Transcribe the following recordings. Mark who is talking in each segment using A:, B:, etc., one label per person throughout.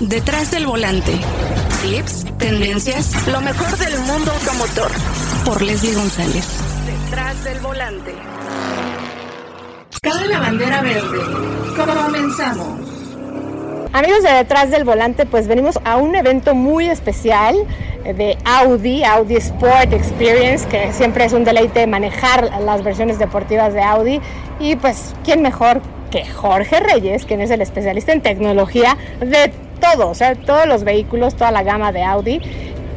A: Detrás del volante. Tips, tendencias, lo mejor del mundo automotor. Por Leslie González. Detrás del volante. Cabe la bandera verde. Comenzamos.
B: Amigos de Detrás del Volante, pues venimos a un evento muy especial de Audi, Audi Sport Experience, que siempre es un deleite manejar las versiones deportivas de Audi. Y pues, ¿quién mejor que Jorge Reyes, quien es el especialista en tecnología de todo, o sea, todos los vehículos, toda la gama de Audi.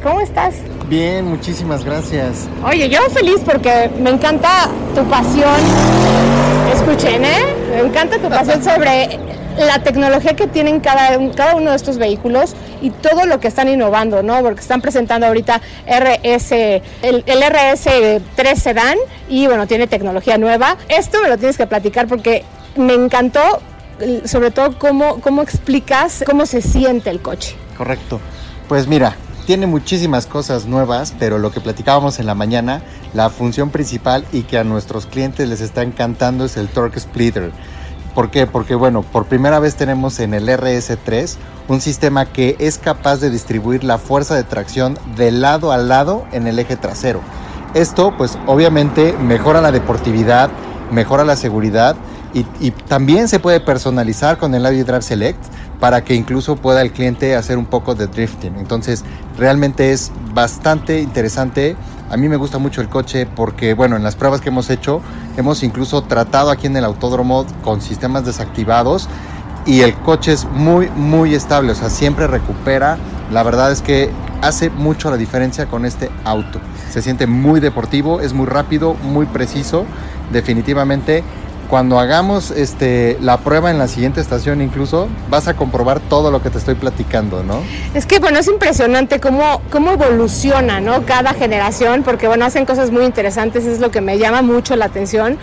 B: ¿Cómo estás?
C: Bien, muchísimas gracias.
B: Oye, yo feliz porque me encanta tu pasión. Escuchen, ¿eh? Me encanta tu pasión sobre la tecnología que tienen cada, cada uno de estos vehículos y todo lo que están innovando, ¿no? Porque están presentando ahorita RS, el, el RS3 Sedan y bueno, tiene tecnología nueva. Esto me lo tienes que platicar porque me encantó sobre todo cómo, cómo explicas cómo se siente el coche.
C: Correcto. Pues mira, tiene muchísimas cosas nuevas, pero lo que platicábamos en la mañana, la función principal y que a nuestros clientes les está encantando es el Torque Splitter. ¿Por qué? Porque bueno, por primera vez tenemos en el RS3 un sistema que es capaz de distribuir la fuerza de tracción de lado a lado en el eje trasero. Esto pues obviamente mejora la deportividad, mejora la seguridad y, también se puede personalizar con el Audio Drive Select para que incluso pueda el cliente hacer un poco de drifting. Entonces, realmente es bastante interesante. A mí me gusta mucho el coche porque, bueno, en las pruebas que hemos hecho, hemos incluso tratado aquí en el autódromo con sistemas desactivados y el coche es muy, muy estable, o sea, siempre recupera. La verdad es que hace mucho la diferencia con este auto. Se siente muy deportivo, es muy rápido, muy preciso. Definitivamente cuando hagamos este, la prueba en la siguiente estación incluso, vas a comprobar todo lo que te estoy platicando, ¿no?
B: Es que, bueno, es impresionante cómo, cómo evoluciona, ¿no? Cada generación, porque, bueno, hacen cosas muy interesantes, es lo que me llama mucho la atención.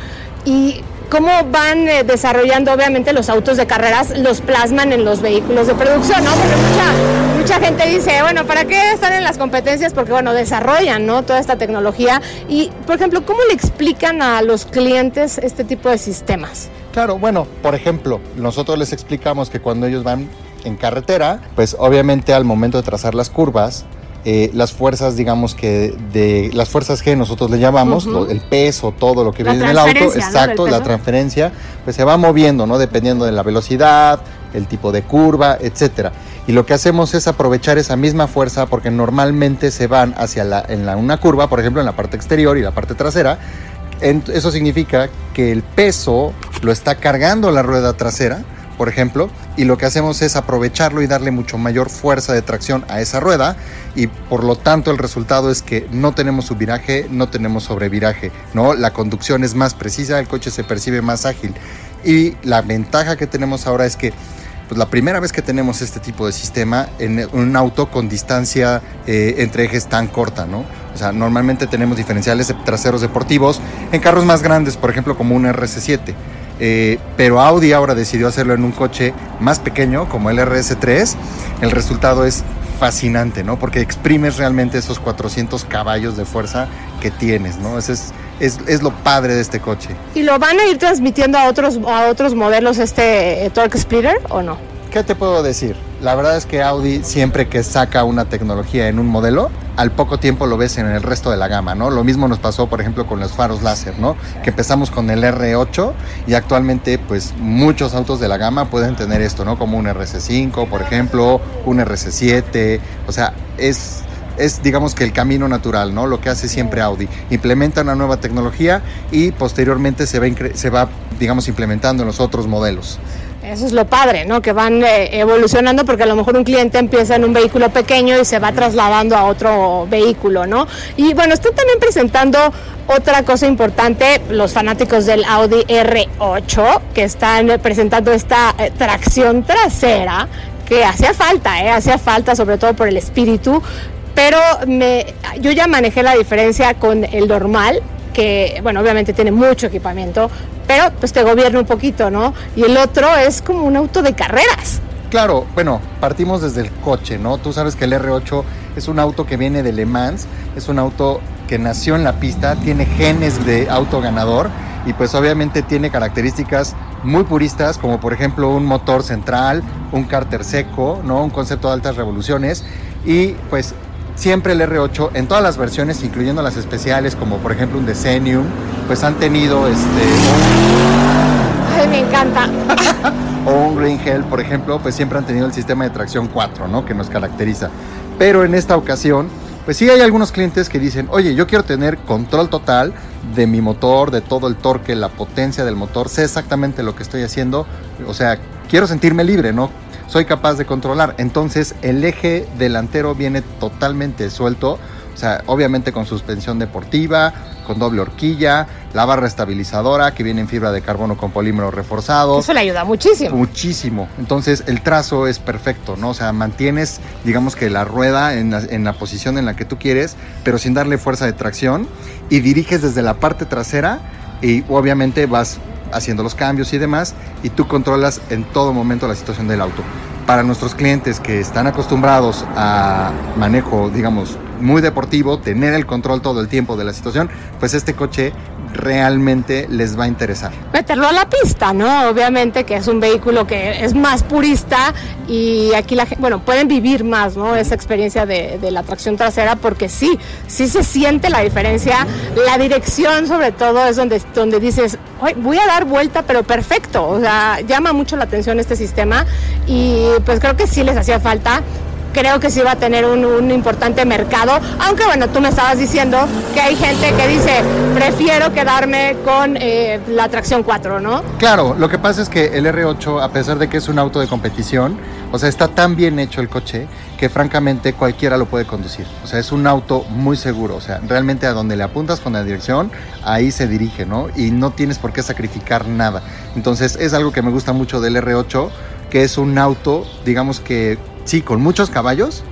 B: Y cómo van eh, desarrollando, obviamente, los autos de carreras, los plasman en los vehículos de producción, ¿no? Porque mucha, mucha gente dice, bueno, ¿para qué están en las competencias? Porque, bueno, desarrollan, ¿no? Toda esta tecnología. Y, por ejemplo, ¿cómo le explican a los clientes este tipo de sistemas?
C: Claro, bueno, por ejemplo, nosotros les explicamos que cuando ellos van en carretera, pues obviamente al momento de trazar las curvas, eh, las fuerzas, digamos que de las fuerzas G nosotros le llamamos, el peso, todo lo que viene en el auto, exacto, la transferencia, pues se va moviendo, ¿no? Dependiendo de la velocidad, el tipo de curva, etcétera. Y lo que hacemos es aprovechar esa misma fuerza porque normalmente se van hacia la, en una curva, por ejemplo, en la parte exterior y la parte trasera. eso significa que el peso lo está cargando la rueda trasera por ejemplo, y lo que hacemos es aprovecharlo y darle mucho mayor fuerza de tracción a esa rueda y por lo tanto el resultado es que no tenemos subviraje, no tenemos sobreviraje, ¿no? La conducción es más precisa, el coche se percibe más ágil y la ventaja que tenemos ahora es que pues la primera vez que tenemos este tipo de sistema en un auto con distancia eh, entre ejes tan corta, ¿no? O sea, normalmente tenemos diferenciales traseros deportivos en carros más grandes, por ejemplo, como un RC7. Eh, pero Audi ahora decidió hacerlo en un coche más pequeño como el RS3. El resultado es fascinante, ¿no? Porque exprimes realmente esos 400 caballos de fuerza que tienes, ¿no? Ese es, es, es, lo padre de este coche.
B: ¿Y lo van a ir transmitiendo a otros, a otros modelos este eh, Torque Splitter o no?
C: ¿Qué te puedo decir? La verdad es que Audi siempre que saca una tecnología en un modelo, al poco tiempo lo ves en el resto de la gama, ¿no? Lo mismo nos pasó, por ejemplo, con los faros láser, ¿no? Que empezamos con el R8 y actualmente, pues, muchos autos de la gama pueden tener esto, ¿no? Como un RC5, por ejemplo, un RC7, o sea, es es digamos que el camino natural, ¿no? Lo que hace siempre Audi. Implementa una nueva tecnología y posteriormente se va, se va digamos, implementando en los otros modelos.
B: Eso es lo padre, ¿no? Que van eh, evolucionando porque a lo mejor un cliente empieza en un vehículo pequeño y se va trasladando a otro vehículo, ¿no? Y bueno, están también presentando otra cosa importante, los fanáticos del Audi R8, que están presentando esta eh, tracción trasera que hacía falta, ¿eh? Hacía falta sobre todo por el espíritu, pero me, yo ya manejé la diferencia con el normal, que, bueno, obviamente tiene mucho equipamiento, pero pues te gobierna un poquito, ¿no? Y el otro es como un auto de carreras.
C: Claro, bueno, partimos desde el coche, ¿no? Tú sabes que el R8 es un auto que viene de Le Mans, es un auto que nació en la pista, tiene genes de auto ganador y pues obviamente tiene características muy puristas como por ejemplo un motor central, un cárter seco, ¿no? un concepto de altas revoluciones y pues siempre el R8 en todas las versiones, incluyendo las especiales como por ejemplo un Decennium, pues han tenido este...
B: Ay, me encanta.
C: o un Green Hell, por ejemplo, pues siempre han tenido el sistema de tracción 4, ¿no? Que nos caracteriza. Pero en esta ocasión, pues sí hay algunos clientes que dicen, oye, yo quiero tener control total de mi motor, de todo el torque, la potencia del motor, sé exactamente lo que estoy haciendo, o sea, quiero sentirme libre, ¿no? Soy capaz de controlar. Entonces el eje delantero viene totalmente suelto, o sea, obviamente con suspensión deportiva, con doble horquilla, la barra estabilizadora que viene en fibra de carbono con polímero reforzado.
B: Eso le ayuda muchísimo.
C: Muchísimo. Entonces el trazo es perfecto, ¿no? O sea, mantienes, digamos que la rueda en la, en la posición en la que tú quieres, pero sin darle fuerza de tracción y diriges desde la parte trasera y obviamente vas haciendo los cambios y demás y tú controlas en todo momento la situación del auto. Para nuestros clientes que están acostumbrados a manejo, digamos, muy deportivo, tener el control todo el tiempo de la situación, pues este coche realmente les va a interesar.
B: Meterlo a la pista, ¿no? Obviamente que es un vehículo que es más purista y aquí la gente, bueno, pueden vivir más, ¿no? Esa experiencia de, la tracción trasera porque sí, sí se siente la diferencia. La dirección sobre todo es donde, donde dices, voy a dar vuelta, pero perfecto. O sea, llama mucho la atención este sistema y pues creo que sí les hacía falta creo que sí va a tener un, importante mercado, aunque bueno, tú me estabas diciendo que hay gente que dice, prefiero quedarme con eh, la tracción 4, ¿no?
C: Claro, lo que pasa es que el R8, a pesar de que es un auto de competición, o sea, está tan bien hecho el coche que francamente cualquiera lo puede conducir. O sea, es un auto muy seguro, o sea, realmente a donde le apuntas con la dirección, ahí se dirige, ¿no? Y no tienes por qué sacrificar nada. Entonces, es algo que me gusta mucho del R8 que es un auto, digamos que sí, con muchos caballos,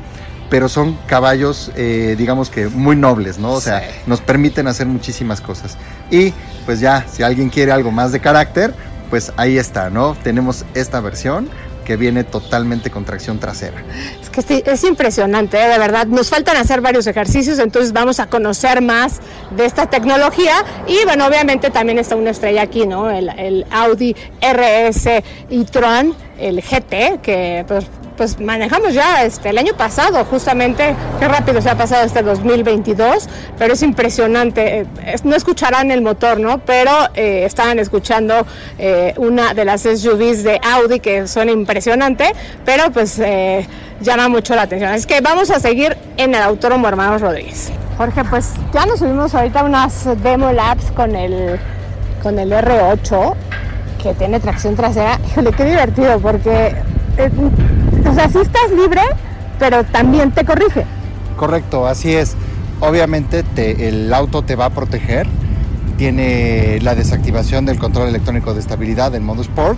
C: pero son caballos, eh, digamos que muy nobles, ¿no? O sea, sí. nos permiten hacer muchísimas cosas. Y pues ya, si alguien quiere algo más de carácter, pues ahí está, ¿no? Tenemos esta versión que viene totalmente con tracción trasera.
B: Es que es impresionante, ¿eh? de verdad. Nos faltan hacer varios ejercicios, entonces vamos a conocer más de esta tecnología. Y bueno, obviamente también está una estrella aquí, ¿no? El, el Audi RS e-tron, el GT, que pues pues manejamos ya este, el año pasado, justamente, qué rápido se ha pasado este 2022, pero es impresionante. No escucharán el motor, ¿no? Pero eh, estaban escuchando eh, una de las SUVs de Audi que suena impresionante, pero pues eh, llama mucho la atención. Es que vamos a seguir en el Autódromo Hermanos Rodríguez. Jorge, pues ya nos subimos ahorita unas demo labs con el, con el R8 que tiene tracción trasera. Híjole, qué divertido, porque o sea, sí estás libre, pero también te corrige.
C: Correcto, así es. Obviamente te, el auto te va a proteger. Tiene la desactivación del control electrónico de estabilidad en modo Sport.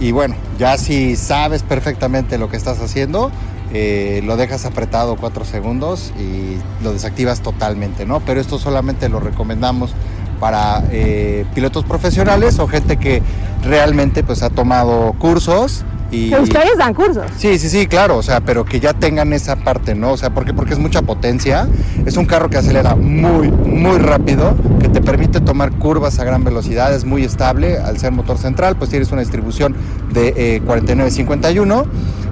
C: Y bueno, ya si sabes perfectamente lo que estás haciendo, eh, lo dejas apretado cuatro segundos y lo desactivas totalmente, ¿no? Pero esto solamente lo recomendamos para eh, pilotos profesionales o gente que realmente pues ha tomado cursos y,
B: ustedes dan cursos.
C: Sí, sí, sí, claro, o sea, pero que ya tengan esa parte, ¿no? O sea, porque porque es mucha potencia, es un carro que acelera muy muy rápido, que te permite tomar curvas a gran velocidad, es muy estable, al ser motor central, pues tienes una distribución de eh, 49-51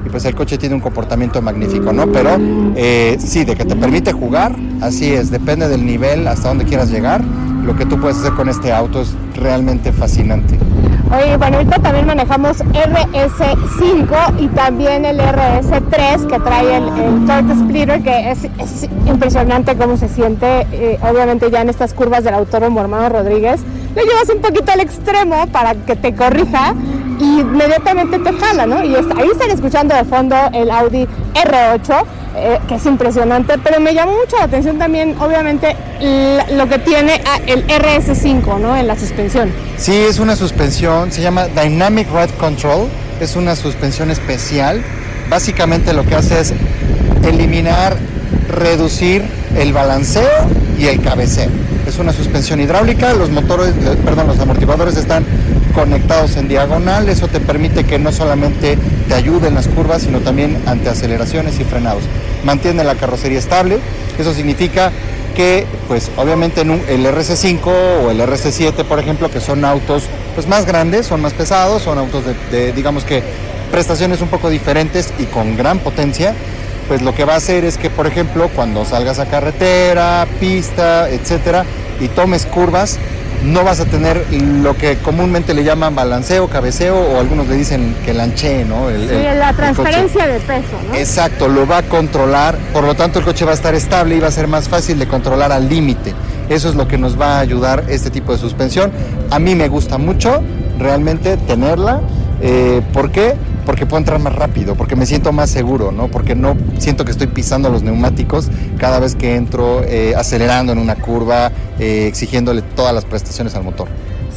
C: y pues el coche tiene un comportamiento magnífico, ¿no? Pero eh, sí, de que te permite jugar, así es, depende del nivel hasta donde quieras llegar, lo que tú puedes hacer con este auto es realmente fascinante.
B: Oye, bueno, ahorita también manejamos RS5 y también el RS3 que trae el, el Torque Splitter, que es, es, impresionante cómo se siente, eh, obviamente ya en estas curvas del autódromo Hermano Rodríguez. Lo llevas un poquito al extremo para que te corrija y inmediatamente te jala, ¿no? Y ahí están escuchando de fondo el Audi R8, eh, que es impresionante, pero me llamó mucho la atención también, obviamente, lo que tiene el RS5, ¿no? En la suspensión.
C: Sí, es una suspensión, se llama Dynamic Ride Control, es una suspensión especial. Básicamente lo que hace es eliminar, reducir el balanceo y el cabeceo. Es una suspensión hidráulica, los motores, perdón, los amortiguadores están conectados en diagonal, eso te permite que no solamente te ayude en las curvas, sino también ante aceleraciones y frenados. Mantiene la carrocería estable, eso significa que pues obviamente en un, el RC5 o el RC7 por ejemplo que son autos pues más grandes, son más pesados, son autos de, digamos que prestaciones un poco diferentes y con gran potencia, pues lo que va a hacer es que por ejemplo cuando salgas a carretera, pista, etcétera y tomes curvas no vas a tener lo que comúnmente le llaman balanceo, cabeceo o algunos le dicen que lanche, ¿no?
B: El, sí, la transferencia de peso, ¿no?
C: Exacto, lo va a controlar, por lo tanto el coche va a estar estable y va a ser más fácil de controlar al límite. Eso es lo que nos va a ayudar este tipo de suspensión. A mí me gusta mucho realmente tenerla. Eh, ¿Por qué? Porque puedo entrar más rápido, porque me siento más seguro, ¿no? Porque no siento que estoy pisando los neumáticos cada vez que entro eh, acelerando en una curva, eh, exigiéndole todas las prestaciones al motor.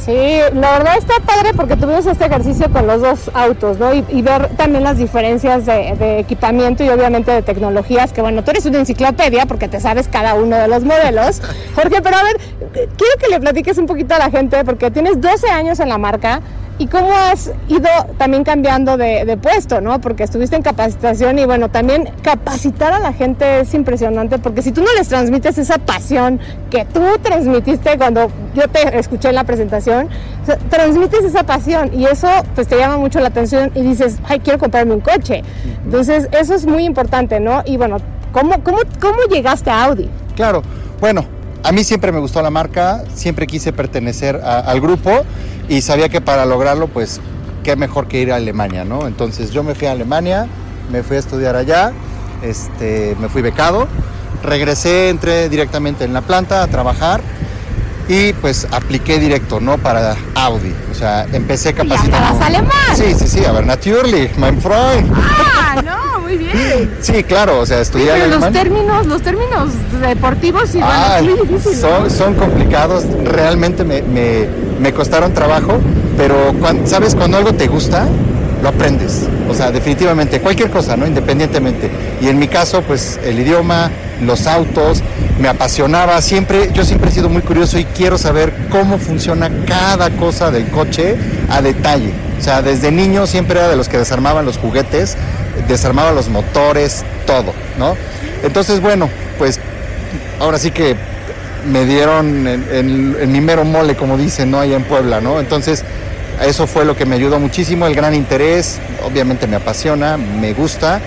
B: Sí, la verdad está padre porque tuvimos este ejercicio con los dos autos, ¿no? Y, ver también las diferencias de, de, equipamiento y obviamente de tecnologías, que bueno, tú eres una enciclopedia porque te sabes cada uno de los modelos. Jorge, pero a ver, quiero que le platiques un poquito a la gente porque tienes 12 años en la marca, ¿Y cómo has ido también cambiando de, puesto, no? Porque estuviste en capacitación y bueno, también capacitar a la gente es impresionante porque si tú no les transmites esa pasión que tú transmitiste cuando yo te escuché en la presentación, transmites esa pasión y eso pues te llama mucho la atención y dices, ay, quiero comprarme un coche. Entonces, eso es muy importante, ¿no? Y bueno, ¿cómo, cómo, cómo llegaste a Audi?
C: Claro, bueno, a mí siempre me gustó la marca, siempre quise pertenecer al grupo y sabía que para lograrlo, pues, qué mejor que ir a Alemania, ¿no? Entonces yo me fui a Alemania, me fui a estudiar allá, este, me fui becado, regresé, entré directamente en la planta a trabajar y pues apliqué directo, ¿no? Para Audi. O sea, empecé capacitando.
B: alemán?
C: Sí, sí, sí, a ver, natürlich, mein Freund.
B: Ah, no, muy bien.
C: Sí, claro, o sea, estudié
B: pero los términos, los términos deportivos y
C: ah, muy difíciles. Son, son complicados, realmente me, me, me costaron trabajo, pero ¿sabes? Cuando algo te gusta, lo aprendes. O sea, definitivamente, cualquier cosa, ¿no? Independientemente. Y en mi caso, pues el idioma, los autos, me apasionaba. Siempre, yo siempre he sido muy curioso y quiero saber cómo funciona cada cosa del coche a detalle. O sea, desde niño siempre era de los que desarmaban los juguetes, desarmaba los motores, todo, ¿no? Entonces, bueno, pues ahora sí que me dieron en, mi mero mole, como dicen, ¿no? Allá en Puebla, ¿no? Entonces, eso fue lo que me ayudó muchísimo, el gran interés, obviamente me apasiona, me gusta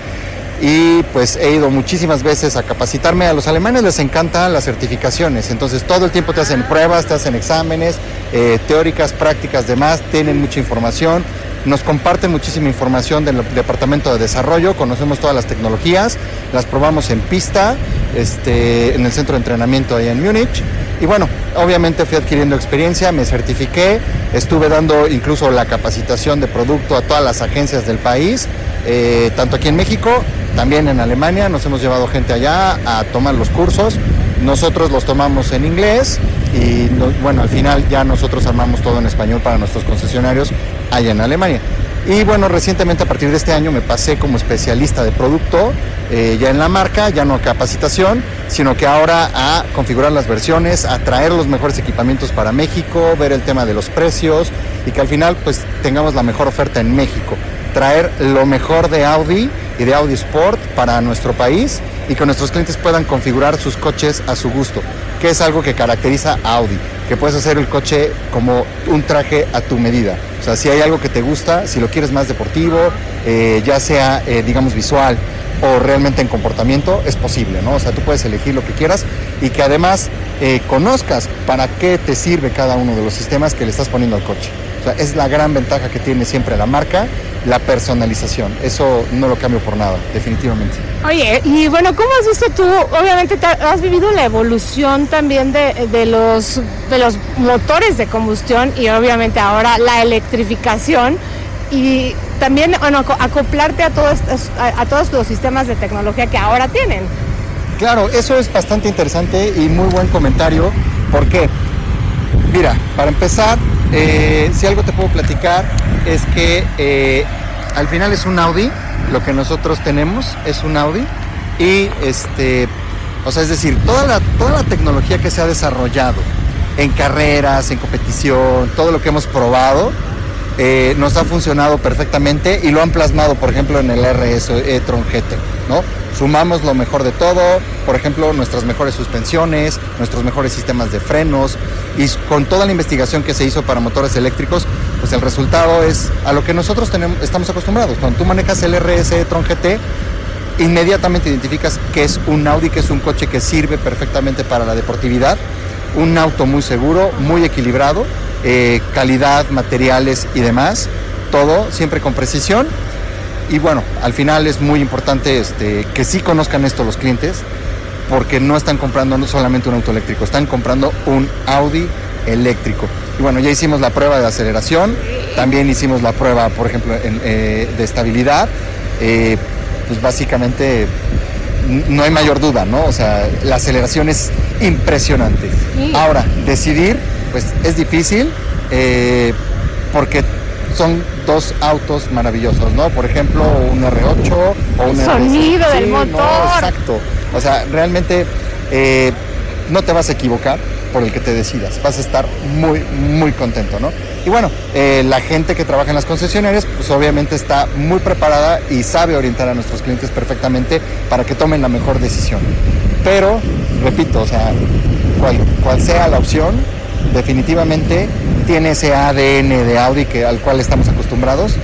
C: y pues he ido muchísimas veces a capacitarme. A los alemanes les encantan las certificaciones, entonces todo el tiempo te hacen pruebas, te hacen exámenes, eh, teóricas, prácticas, demás, tienen mucha información. Nos comparten muchísima información del departamento de desarrollo, conocemos todas las tecnologías, las probamos en pista, este, en el centro de entrenamiento ahí en Múnich. Y bueno, obviamente fui adquiriendo experiencia, me certifiqué, estuve dando incluso la capacitación de producto a todas las agencias del país, eh, tanto aquí en México, también en Alemania, nos hemos llevado gente allá a tomar los cursos, nosotros los tomamos en inglés y bueno, al final ya nosotros armamos todo en español para nuestros concesionarios allá en Alemania. Y bueno, recientemente a partir de este año me pasé como especialista de producto eh, ya en la marca, ya no a capacitación, sino que ahora a configurar las versiones, a traer los mejores equipamientos para México, ver el tema de los precios y que al final pues tengamos la mejor oferta en México. Traer lo mejor de Audi y de Audi Sport para nuestro país y que nuestros clientes puedan configurar sus coches a su gusto, que es algo que caracteriza a Audi, que puedes hacer el coche como un traje a tu medida. O sea, si hay algo que te gusta, si lo quieres más deportivo, eh, ya sea, eh, digamos, visual o realmente en comportamiento, es posible, ¿no? O sea, tú puedes elegir lo que quieras y que además eh, conozcas para qué te sirve cada uno de los sistemas que le estás poniendo al coche. O sea, es la gran ventaja que tiene siempre la marca, la personalización. Eso no lo cambio por nada, definitivamente.
B: Oye, y bueno, ¿cómo has visto tú? Obviamente has vivido la evolución también de, de, los, de los motores de combustión y obviamente ahora la electrificación y también bueno, acoplarte a todos, a, todos los sistemas de tecnología que ahora tienen.
C: Claro, eso es bastante interesante y muy buen comentario. porque Mira, para empezar, eh, si algo te puedo platicar es que eh, al final es un Audi, lo que nosotros tenemos es un Audi y este, o sea, es decir, toda la, toda la tecnología que se ha desarrollado en carreras, en competición, todo lo que hemos probado, eh, nos ha funcionado perfectamente y lo han plasmado, por ejemplo, en el RS e-tron GT, ¿no? Sumamos lo mejor de todo, por ejemplo, nuestras mejores suspensiones, nuestros mejores sistemas de frenos y con toda la investigación que se hizo para motores eléctricos, pues el resultado es a lo que nosotros tenemos, estamos acostumbrados. Cuando tú manejas el RS e-tron GT, inmediatamente identificas que es un Audi, que es un coche que sirve perfectamente para la deportividad, un auto muy seguro, muy equilibrado, eh, calidad, materiales y demás, todo siempre con precisión. Y bueno, al final es muy importante este, que sí conozcan esto los clientes, porque no están comprando solamente un auto eléctrico, están comprando un Audi eléctrico. Y bueno, ya hicimos la prueba de aceleración, también hicimos la prueba, por ejemplo, eh, de estabilidad. Eh, pues básicamente no hay mayor duda, ¿no? O sea, la aceleración es impresionante. Ahora, decidir, pues es difícil eh, porque son dos autos maravillosos, ¿no? Por ejemplo, un R8 o un
B: El sonido del motor.
C: exacto. O sea, realmente eh, no te vas a equivocar por el que te decidas. Vas a estar muy, muy contento, ¿no? Y bueno, eh, la gente que trabaja en las concesionarias, pues obviamente está muy preparada y sabe orientar a nuestros clientes perfectamente para que tomen la mejor decisión. Pero, repito, o sea, cual, cual sea la opción, definitivamente tiene ese ADN de Audi que, al cual estamos acostumbrados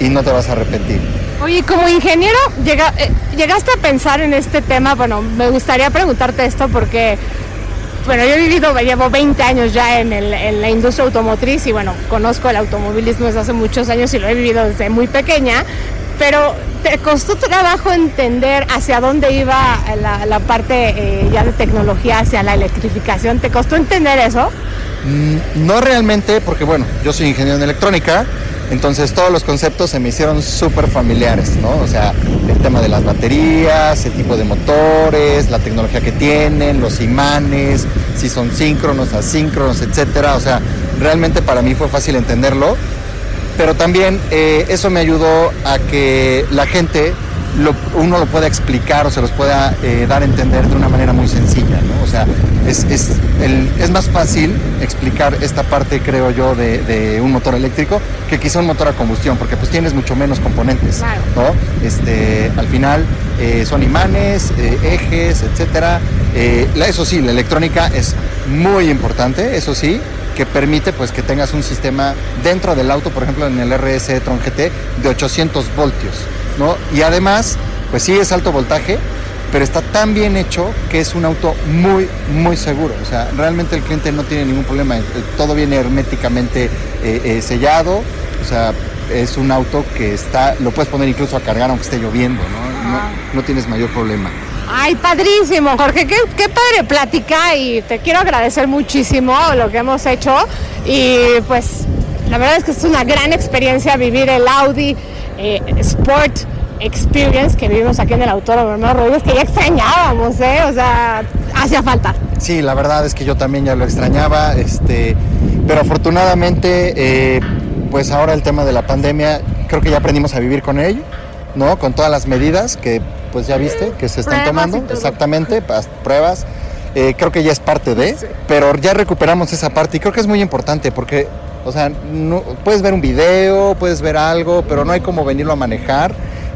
C: y no te vas a arrepentir.
B: Oye, como ingeniero, eh, llegaste a pensar en este tema. Bueno, me gustaría preguntarte esto porque, bueno, yo he vivido, llevo 20 años ya en la industria automotriz y, bueno, conozco el automovilismo desde hace muchos años y lo he vivido desde muy pequeña. Pero ¿te costó trabajo entender hacia dónde iba la, parte eh, ya de tecnología, hacia la electrificación? ¿Te costó entender eso?
C: Mm, No realmente, porque bueno, yo soy ingeniero en electrónica, entonces todos los conceptos se me hicieron súper familiares, ¿no? O sea, el tema de las baterías, el tipo de motores, la tecnología que tienen, los imanes, si son síncronos, asíncronos, etcétera. O sea, realmente para mí fue fácil entenderlo, pero también eh, eso me ayudó a que la gente lo- uno lo pueda explicar o se los pueda eh, dar a entender de una manera muy sencilla, ¿no? O sea, es, es, el- es más fácil explicar esta parte, creo yo, de, de un motor eléctrico que quizá un motor a combustión, porque pues tienes mucho menos componentes. ¿no? Este, al final eh, son imanes, eh, ejes, etcétera. Eh, la- eso sí, la electrónica es muy importante, eso sí, que permite pues que tengas un sistema dentro del auto, por ejemplo en el RS Tron GT de 800 voltios, ¿no? Y además, pues sí es alto voltaje, pero está tan bien hecho que es un auto muy, muy seguro. O sea, realmente el cliente no tiene ningún problema. eh, Todo viene herméticamente eh, eh, sellado. O sea, es un auto que está, lo puedes poner incluso a cargar aunque esté lloviendo, ¿no? No, no tienes mayor problema.
B: Ay, padrísimo, Jorge, qué, padre plática y te quiero agradecer muchísimo lo que hemos hecho y pues la verdad es que es una gran experiencia vivir el Audi eh, Sport Experience que vivimos aquí en el Autódromo Hermano Rodríguez, que ya extrañábamos, ¿eh? O sea, hacía falta.
C: Sí, la verdad es que yo también ya lo extrañaba, este, pero afortunadamente, eh, pues ahora el tema de la pandemia, creo que ya aprendimos a vivir con ello, ¿no? Con todas las medidas que, pues ya viste, que se están
B: Pruebas
C: tomando, exactamente, pruebas. eh, creo que ya es parte de, pero ya recuperamos esa parte y creo que es muy importante porque, o sea, no- puedes ver un video, puedes ver algo, pero no hay como venirlo a manejar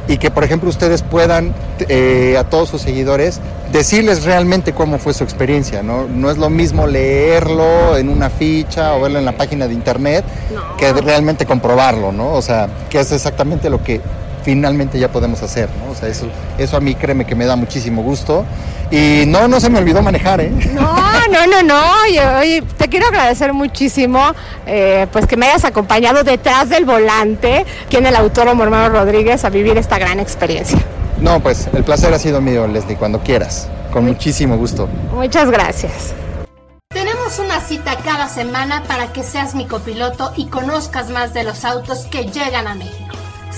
C: y que por ejemplo ustedes puedan eh, a todos sus seguidores decirles realmente cómo fue su experiencia, ¿no? No es lo mismo leerlo en una ficha o verlo en la página de internet
B: No.
C: que realmente comprobarlo, ¿no? O sea, que es exactamente lo que finalmente ya podemos hacer, ¿no? O sea, eso, eso a mí créeme que me da muchísimo gusto. Y no, no se me olvidó manejar, ¿eh?
B: No, no, no, no. Oye, oye, te quiero agradecer muchísimo eh, pues que me hayas acompañado detrás del volante aquí en el Autódromo Hermano Rodríguez a vivir esta gran experiencia.
C: No, pues el placer ha sido mío, Leslie, cuando quieras. Con muchísimo gusto.
B: Muchas gracias.
D: Tenemos una cita cada semana para que seas mi copiloto y conozcas más de los autos que llegan a México.